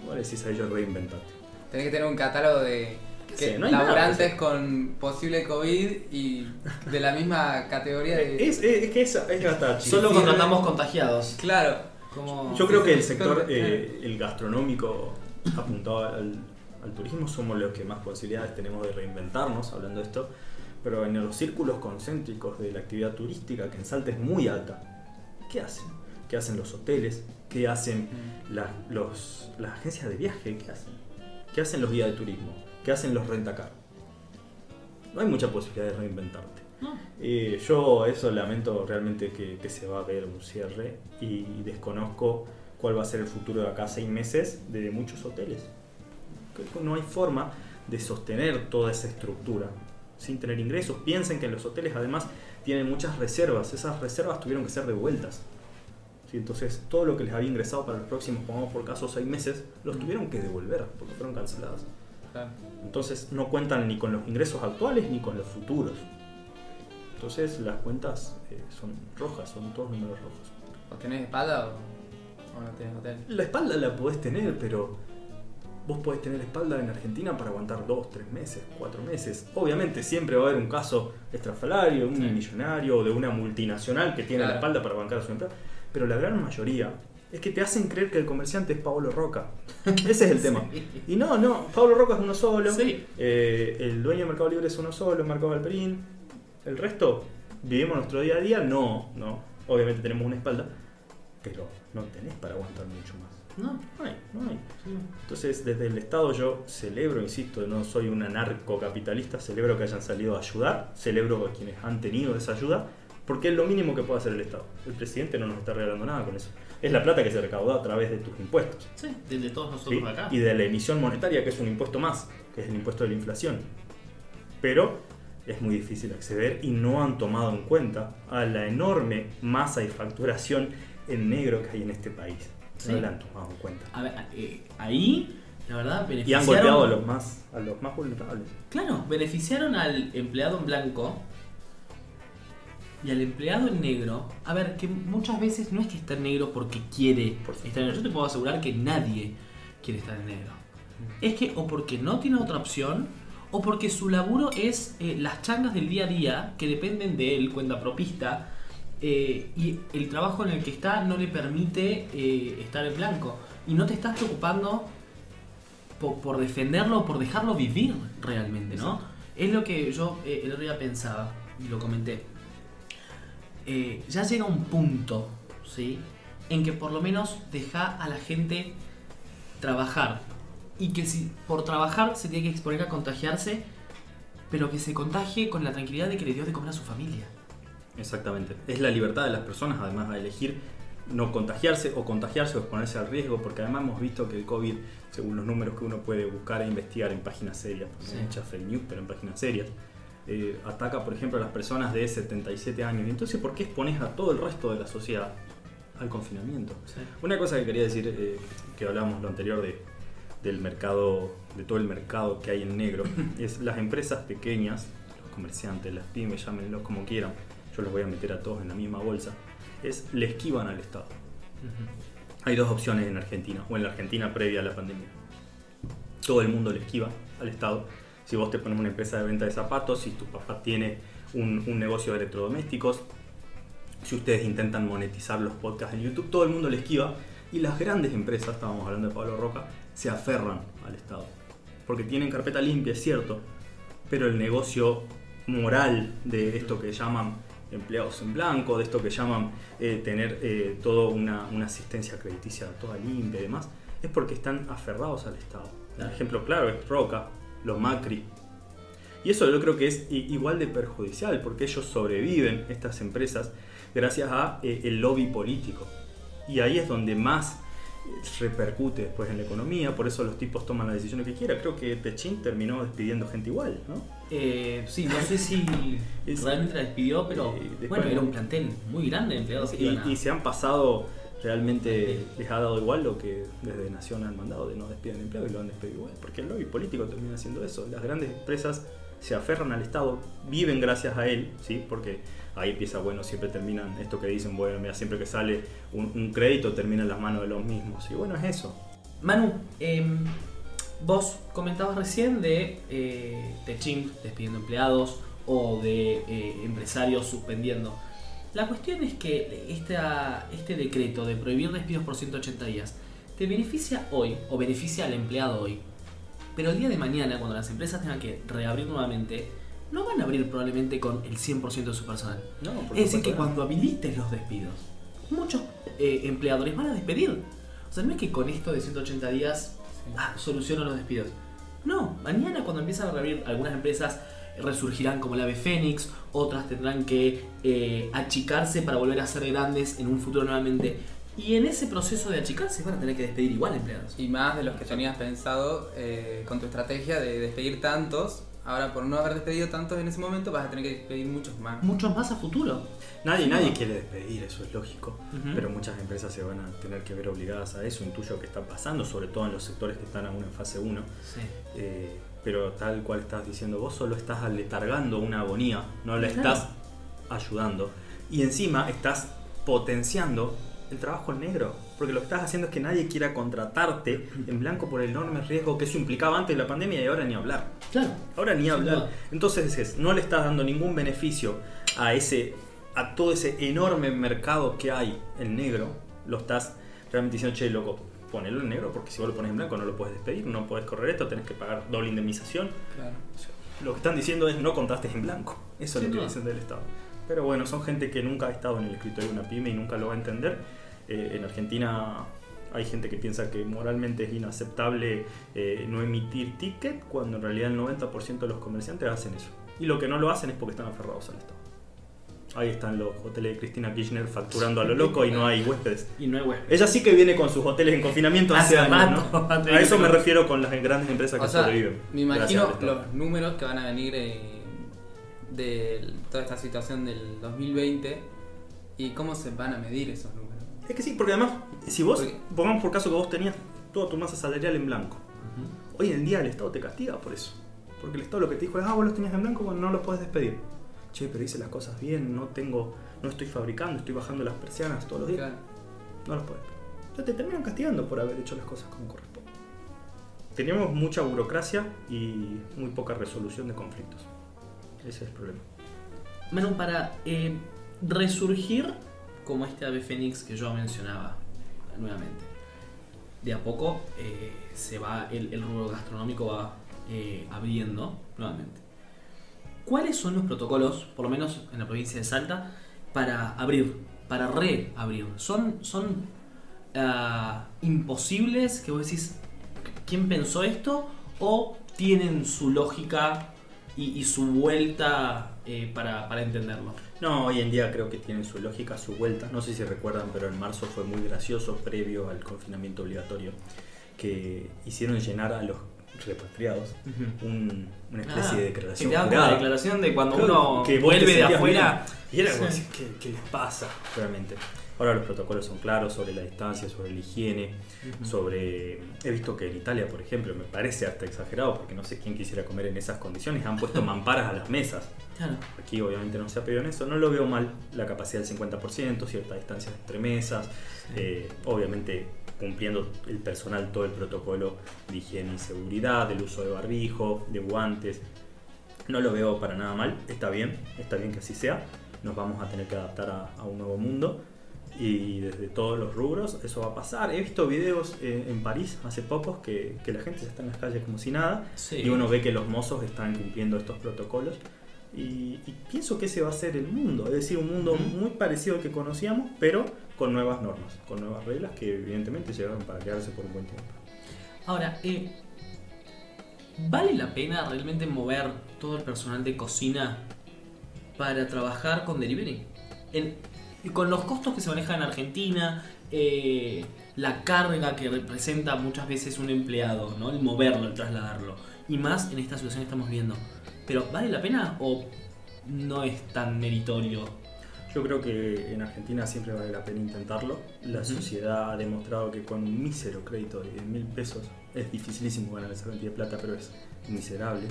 ¿Cómo le decís a ellos reinventarte? Tenés que tener un catálogo de ¿Qué que sé? No hay nada, laburantes o con posible COVID y de la misma categoría de. Es, es- es que es, es hasta Solo contratamos contagiados. Claro. Como... Yo creo Sí, que sí, el sector, eh, el gastronómico apuntado al, al turismo, somos los que más posibilidades tenemos de reinventarnos, hablando de esto, pero en los círculos concéntricos de la actividad turística, que en Salta es muy alta, ¿qué hacen? ¿Qué hacen los hoteles? ¿Qué hacen la- los, las agencias de viaje? ¿Qué hacen? ¿Qué hacen los guías de turismo? ¿Qué hacen los rentacar? No hay mucha posibilidad de reinventarte. No. Eh, yo eso lamento realmente que, que se va a ver un cierre y desconozco cuál va a ser el futuro de acá seis meses de muchos hoteles. Que no hay forma de sostener toda esa estructura sin tener ingresos. Piensen que los hoteles además tienen muchas reservas. Esas reservas tuvieron que ser devueltas. ¿Sí? Entonces todo lo que les había ingresado para los próximos, pongamos por caso, seis meses, los tuvieron que devolver porque fueron canceladas. Entonces no cuentan ni con los ingresos actuales ni con los futuros. Entonces las cuentas eh, son rojas, son todos números rojos. ¿O tenés espalda o, o no tenés hotel? La espalda la podés tener, pero vos podés tener espalda en Argentina para aguantar dos, tres meses, cuatro meses. Obviamente siempre va a haber un caso extrafalario, un Sí. millonario o de una multinacional que tiene la espalda para bancar a su empresa. Pero la gran mayoría es que te hacen creer que el comerciante es Pablo Roca. Ese es el tema. Y no, no, Pablo Roca es uno solo. Sí. Eh, el dueño de Mercado Libre es uno solo, Marco Galperín. El resto, vivimos nuestro día a día, no, no. Obviamente tenemos una espalda, pero no tenés para aguantar mucho más. No. No hay, no hay. Entonces, desde el Estado yo celebro, insisto, no soy un anarcocapitalista, celebro que hayan salido a ayudar, celebro a quienes han tenido esa ayuda, porque es lo mínimo que puede hacer el Estado. El presidente no nos está regalando nada con eso. Es la plata que se recauda a través de tus impuestos. Sí, de, de todos ¿sí? nosotros acá. Y de la emisión monetaria, que es un impuesto más, que es el impuesto de la inflación. Pero es muy difícil acceder y no han tomado en cuenta a la enorme masa y facturación en negro que hay en este país. Sí. No la han tomado en cuenta. A ver, eh, ahí, la verdad, Y han beneficiaron. golpeado a los más, a los más vulnerables. Claro, beneficiaron al empleado en blanco y al empleado en negro. A ver, que muchas veces no es que está en negro porque quiere Por estar en negro. Yo te puedo asegurar que nadie quiere estar en negro. Es que o porque no tiene otra opción o porque su laburo es eh, las changas del día a día que dependen de él, cuenta propista. eh, y el trabajo en el que está no le permite eh, estar en blanco. Y no te estás preocupando por, por defenderlo o por dejarlo vivir realmente, ¿no? Es lo que yo eh, el otro día pensaba y lo comenté. Eh, ya llega un punto, ¿sí? En que por lo menos deja a la gente trabajar. Y que si por trabajar se tiene que exponer a contagiarse, pero que se contagie con la tranquilidad de que le dio de comer a su familia. Exactamente. Es la libertad de las personas, además, a elegir no contagiarse o contagiarse o exponerse al riesgo, porque además hemos visto que el COVID, según los números que uno puede buscar e investigar en páginas serias, porque Sí. hay muchas fake news, pero en páginas serias, eh, ataca, por ejemplo, a las personas de 77 años. Entonces, ¿por qué expones a todo el resto de la sociedad al confinamiento? Sí. Una cosa que quería decir, eh, que hablábamos lo anterior de, del mercado, de todo el mercado que hay en negro, es las empresas pequeñas, los comerciantes, las pymes, llámenlos como quieran, yo los voy a meter a todos en la misma bolsa, es le esquivan al Estado. Hay dos opciones en Argentina, o en la Argentina previa a la pandemia. Todo el mundo le esquiva al Estado. Si vos te pones una empresa de venta de zapatos, si tu papá tiene un, un negocio de electrodomésticos, si ustedes intentan monetizar los podcasts en YouTube, todo el mundo le esquiva. Y las grandes empresas, estábamos hablando de Pablo Roca, se aferran al Estado. Porque tienen carpeta limpia, es cierto, pero el negocio moral de esto que llaman empleados en blanco, de esto que llaman eh, tener eh, toda una, una asistencia crediticia toda limpia y demás, es porque están aferrados al Estado. Claro. ejemplo claro es Roca, los Macri. Y eso yo creo que es igual de perjudicial, porque ellos sobreviven, estas empresas, gracias a eh, el lobby político. Y ahí es donde más eh, repercute después en la economía, por eso los tipos toman las decisiones que quieran. Creo que Techin terminó despidiendo gente igual, ¿no? Eh, sí, no sé si realmente la despidió, pero Eh, bueno, era un plantel muy grande de empleados que Y, iban a- y se han pasado, realmente les ha dado igual lo que desde Nación han mandado de no despidan empleados y lo han despedido igual, porque el lobby político termina haciendo eso. Las grandes empresas se aferran al Estado, viven gracias a él, ¿sí? porque ahí empieza, bueno, siempre terminan esto que dicen, bueno, mira, siempre que sale un, crédito termina en las manos de los mismos. Y bueno, es eso. Manu, em, vos comentabas recién de eh, despidiendo empleados o de eh, empresarios suspendiendo. La cuestión es que esta, este decreto de prohibir despidos por 180 días te beneficia hoy o beneficia al empleado hoy. Pero el día de mañana, cuando las empresas tengan que reabrir nuevamente, no van a abrir probablemente con el 100% de su personal. No, por Es decir, que cuando habilites los despidos, muchos eh, empleadores van a despedir. O sea, no es que con esto de 180 días ah, soluciono los despidos. No, mañana cuando empiezan a reabrir algunas empresas resurgirán como la ave Fénix, otras tendrán que eh, achicarse para volver a ser grandes en un futuro nuevamente. Y en ese proceso de achicarse van a tener que despedir igual empleados. Y más de los que tenías pensado eh, con tu estrategia de despedir tantos. Ahora, por no haber despedido tantos en ese momento, vas a tener que despedir muchos más. Muchos más a futuro. Nadie, nadie quiere despedir, eso es lógico. Pero muchas empresas se van a tener que ver obligadas a eso. Intuyo que está pasando, sobre todo en los sectores que están aún en fase 1. Sí. Eh, pero tal cual estás diciendo vos, solo estás aletargando una agonía, no la Claro. estás ayudando. Y encima estás potenciando el trabajo en negro. Porque lo que estás haciendo es que nadie quiera contratarte en blanco por el enorme riesgo que eso implicaba antes de la pandemia y ahora ni hablar. Claro. Ahora ni hablar. Entonces es, no le estás dando ningún beneficio a ese a todo ese enorme mercado que hay en negro. Lo estás realmente diciendo, che, loco, ponelo en negro porque si vos lo pones en blanco no lo puedes despedir, no puedes correr esto, tenés que pagar doble indemnización. Claro. O sea, lo que están diciendo es no contrastes en blanco. Eso es lo que duda. dicen del Estado. Pero bueno, son gente que nunca ha estado en el escritorio de una pyme y nunca lo va a entender. Eh, en Argentina hay gente que piensa que moralmente es inaceptable eh, no emitir ticket cuando en realidad el 90% de los comerciantes hacen eso. Y lo que no lo hacen es porque están aferrados al Estado. Ahí están los hoteles de Cristina Kirchner facturando a lo loco y no hay huéspedes. Y no hay huésped. Ella sí que viene con sus hoteles en confinamiento hace, Hace años, ¿no? A eso me refiero con las grandes empresas que O sea, sobreviven. me imagino los números que van a venir eh, de toda esta situación del 2020 y cómo se van a medir esos números. Es que sí, porque además, si vos, Porque- pongamos por caso que vos tenías toda tu masa salarial en blanco, hoy en día el Estado te castiga por eso. Porque el Estado lo que te dijo es, ah, vos los tenías en blanco, bueno, no los puedes despedir. Che, pero hice las cosas bien, no tengo, no estoy fabricando, estoy bajando las persianas todos los días. Claro. No los puedes. Entonces te terminan castigando por haber hecho las cosas como corresponde. Teníamos mucha burocracia y muy poca resolución de conflictos. Ese es el problema. Manu, para eh, resurgir como este ave fénix que yo mencionaba nuevamente, de a poco eh, se va el, el rubro gastronómico va eh, abriendo nuevamente. ¿Cuáles son los protocolos, por lo menos en la provincia de Salta, para abrir, para reabrir? ¿Son, son ah, imposibles que vos decís, ¿quién pensó esto? ¿O tienen su lógica y, su vuelta eh, para, para entenderlo? No, hoy en día creo que tienen su lógica, su vuelta. No sé si recuerdan, pero en marzo fue muy gracioso, previo al confinamiento obligatorio, que hicieron llenar a los repatriados, un- una especie Ah, de que declaración te dan la declaración de cuando Claro, uno que vuelve de afuera. Y era como Sí. ¿qué, qué les pasa? Realmente. Ahora los protocolos son claros sobre la distancia, sobre la higiene, sobre... He visto que en Italia, por ejemplo, me parece hasta exagerado, porque no sé quién quisiera comer en esas condiciones, han puesto mamparas a las mesas. Claro. Aquí obviamente no se ha pedido en eso, no lo veo mal, la capacidad del 50%, cierta distancia entre mesas, eh, obviamente cumpliendo el personal todo el protocolo de higiene y seguridad, del uso de barbijo, de guantes, no lo veo para nada mal, está bien, está bien que así sea, nos vamos a tener que adaptar a, a un nuevo mundo y desde todos los rubros eso va a pasar. He visto videos eh, en París hace pocos que, que la gente está en las calles como si nada Sí. y uno ve que los mozos están cumpliendo estos protocolos. Y, y pienso que ese va a ser el mundo, es decir, un mundo muy parecido al que conocíamos, pero con nuevas normas, con nuevas reglas que evidentemente llegaron para quedarse por un buen tiempo. Ahora, eh, ¿vale la pena realmente mover todo el personal de cocina para trabajar con delivery? Con los costos que se manejan en Argentina, eh, la carga que representa muchas veces un empleado, ¿no? El moverlo, el trasladarlo. Y más en esta situación estamos viendo. Pero ¿vale la pena o no es tan meritorio? Yo creo que en Argentina siempre vale la pena intentarlo. La Ujú. sociedad ha demostrado que con un mísero crédito de 10 mil pesos es dificilísimo ganar esa cantidad de plata, pero es miserable.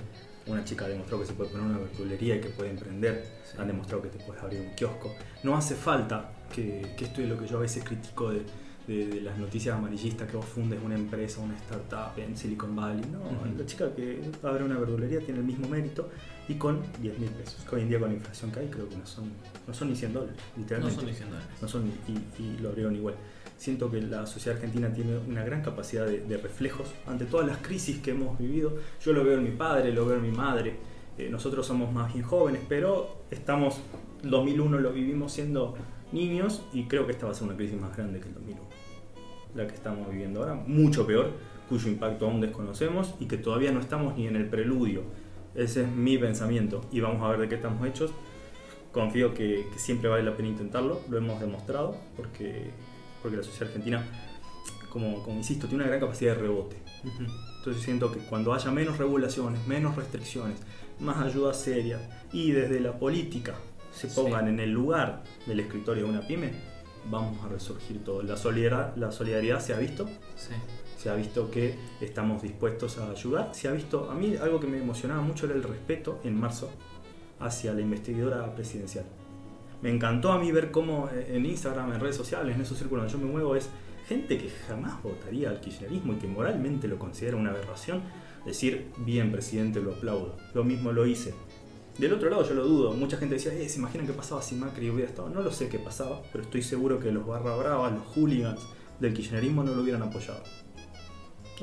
Una chica demostró que se puede poner una verdulería y que puede emprender. Sí. Han demostrado que te puedes abrir un kiosco. No hace falta que, que esto es lo que yo a veces critico de, de- de las noticias amarillistas, que vos fundes una empresa, una startup en Silicon Valley. No, Ujú. la chica que abre una verdulería tiene el mismo mérito y con 10 mil pesos. Que hoy en día con la inflación que hay creo que no son, no son ni 100 dólares, No literalmente. son diciendo No son y, y lo abrieron igual. Siento que la sociedad argentina tiene una gran capacidad de, de reflejos ante todas las crisis que hemos vivido. Yo lo veo en mi padre, lo veo en mi madre. Eh, nosotros somos más bien jóvenes, pero estamos, 2001 lo vivimos siendo niños y creo que esta va a ser una crisis más grande que el 2001. La que estamos viviendo ahora, mucho peor, cuyo impacto aún desconocemos y que todavía no estamos ni en el preludio. Ese es mi pensamiento y vamos a ver de qué estamos hechos confío que, que siempre vale la pena intentarlo, lo hemos demostrado, porque, porque la sociedad argentina, como, como insisto, tiene una gran capacidad de rebote. Entonces siento que cuando haya menos regulaciones, menos restricciones, más ayuda seria y desde la política se Sí. pongan en el lugar del escritorio de una pyme, vamos a resurgir todo. La solidaridad, la solidaridad se ha visto, Sí. Se ha visto que estamos dispuestos a ayudar, se ha visto, a mí algo que me emocionaba mucho era el respeto en marzo hacia la investigadora presidencial. Me encantó a mí ver cómo eh, en Instagram, en redes sociales, en esos círculos donde yo me muevo, es gente que jamás votaría al kirchnerismo y que moralmente lo considera una aberración. Decir, bien, presidente, lo aplaudo. Lo mismo lo hice. Del otro lado yo lo dudo. Mucha gente decía, eh, ¿se imaginan qué pasaba si Macri hubiera estado? No lo sé qué pasaba, pero estoy seguro que los barra bravas, los hooligans del kirchnerismo no lo hubieran apoyado.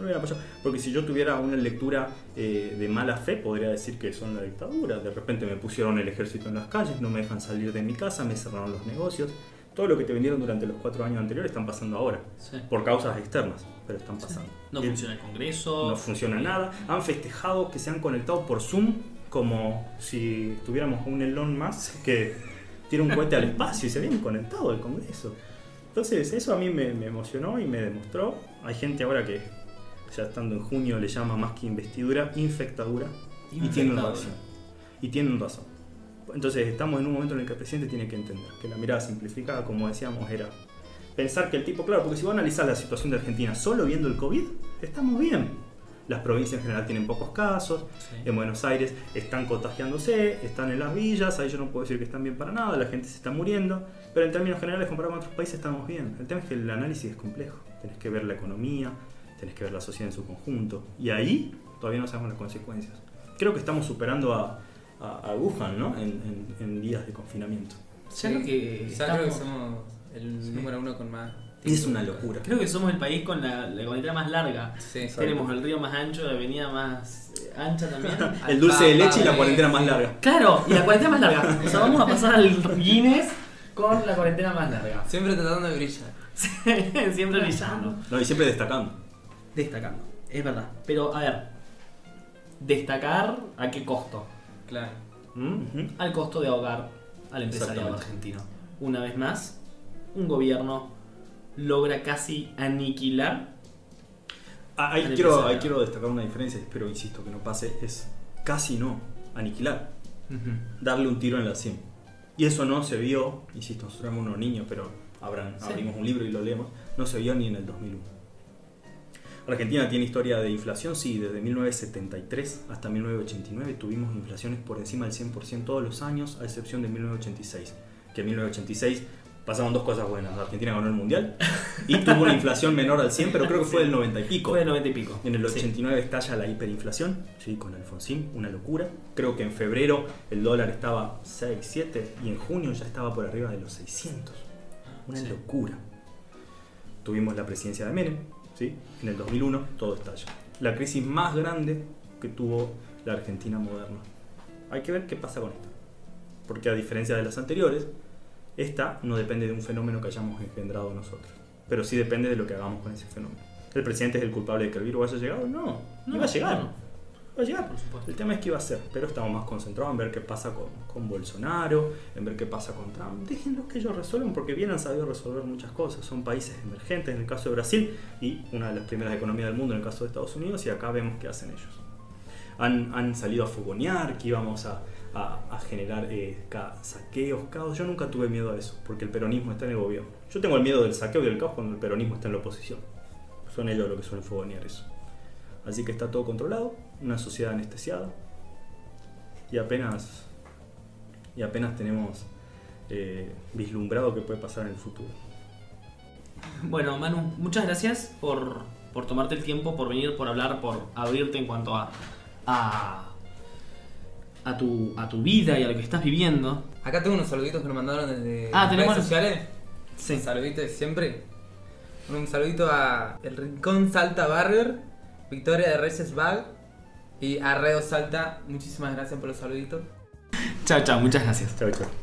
No. Porque si yo tuviera una lectura eh, de mala fe, podría decir que son la dictadura. De repente me pusieron el ejército en las calles, no me dejan salir de mi casa, me cerraron los negocios. Todo lo que te vendieron durante los cuatro años anteriores están pasando ahora. Sí. Por causas externas, pero están pasando. No funciona el Congreso. no funciona nada. Han festejado que se han conectado por Zoom como si tuviéramos un Elon Musk que tira un cohete al espacio y se habían conectado al Congreso. Entonces, eso a mí me, me emocionó y me demostró. Hay gente ahora que, ya estando en junio, le llama más que investidura, infectadura. Y tienen Infectadura. razón. Y tienen razón. Entonces, estamos en un momento en el que el presidente tiene que entender que la mirada simplificada, como decíamos, era pensar que el tipo, claro, porque si vos analizás la situación de Argentina solo viendo el COVID, estamos bien. Las provincias en general tienen pocos casos, Sí. en Buenos Aires están contagiándose, están en las villas, ahí yo no puedo decir que están bien para nada, la gente se está muriendo, pero en términos generales comparado con otros países estamos bien. El tema es que el análisis es complejo, tenés que ver la economía, tenés que ver la sociedad en su conjunto, y ahí todavía no sabemos las consecuencias. Creo que estamos superando a, a, a Wuhan, ¿no? En, en- en días de confinamiento. Ya creo que ya creo que estamos- somos el Sí. número uno con más. Es una locura. Creo que somos el país con la, la cuarentena más larga. Sí. Tenemos el río más ancho, la avenida más eh, ancha también. El dulce de leche y la cuarentena más sí. larga. claro, y la cuarentena más larga. O sea, vamos a pasar al Guinness con la cuarentena más larga. Siempre tratando de brillar. Siempre brillando. No, y siempre destacando. Destacando, es verdad. Pero, a ver, destacar a qué costo. Claro. ¿Mm? Al costo de ahogar al empresariado Exactamente. argentino. Una vez más, un gobierno logra casi aniquilar Ah, Ahí quiero, empresario. ahí quiero destacar una diferencia, espero, insisto, que no pase, es casi no, aniquilar, darle un tiro en la sien. Y eso no se vio, insisto, nosotros éramos unos niños, pero abran- Sí. abrimos un libro y lo leemos, no se vio ni en el 2001. Argentina tiene historia de inflación, sí, desde 1973 hasta 1989 tuvimos inflaciones por encima del 100% todos los años, a excepción de 1986, que en 1986 pasaron dos cosas buenas, Argentina ganó el Mundial y tuvo una inflación menor al 100, pero creo que fue del 90 y pico. Fue de 90 y pico. En el Sí. 89 estalla la hiperinflación, sí, con Alfonsín, una locura. Creo que en febrero el dólar estaba 6, 7 y en junio ya estaba por arriba de los 600. Una Sí. locura. Tuvimos la presidencia de Menem, ¿sí? en el 2001 todo estalla. La crisis más grande que tuvo la Argentina moderna. Hay que ver qué pasa con esta. Porque a diferencia de las anteriores, esta no depende de un fenómeno que hayamos engendrado nosotros, pero sí depende de lo que hagamos con ese fenómeno. ¿El presidente es el culpable de que el virus haya llegado? No, no iba a llegar. no. Va a llegar. Por supuesto. El tema es que iba a ser, pero estamos más concentrados en ver qué pasa con, con Bolsonaro, en ver qué pasa con Trump. Déjenlos que ellos resuelvan porque bien han sabido resolver muchas cosas. Son países emergentes en el caso de Brasil y una de las primeras economías del mundo en el caso de Estados Unidos y acá vemos qué hacen ellos. Han, han salido a fogonear que íbamos a, a- generar eh, saqueos, caos. Yo nunca tuve miedo a eso porque el peronismo está en el gobierno. Yo tengo el miedo del saqueo y del caos cuando el peronismo está en la oposición. Son ellos los que suelen fogonear eso. Así que está todo controlado, una sociedad anestesiada y apenas y apenas tenemos eh, vislumbrado qué puede pasar en el futuro. Bueno, Manu, muchas gracias por, por tomarte el tiempo, por venir, por hablar, por abrirte en cuanto a, a, a, tu, a tu vida y a lo que estás viviendo. Acá tengo unos saluditos que nos mandaron desde Ah, redes tenemos- sociales. Sí. Un saludito de siempre. Un saludito a El Rincón Salta Barrier, Victoria de Reyes Bag y Arreo Salta. Muchísimas gracias por los saluditos. Chao, chao, muchas gracias. Chao, chao.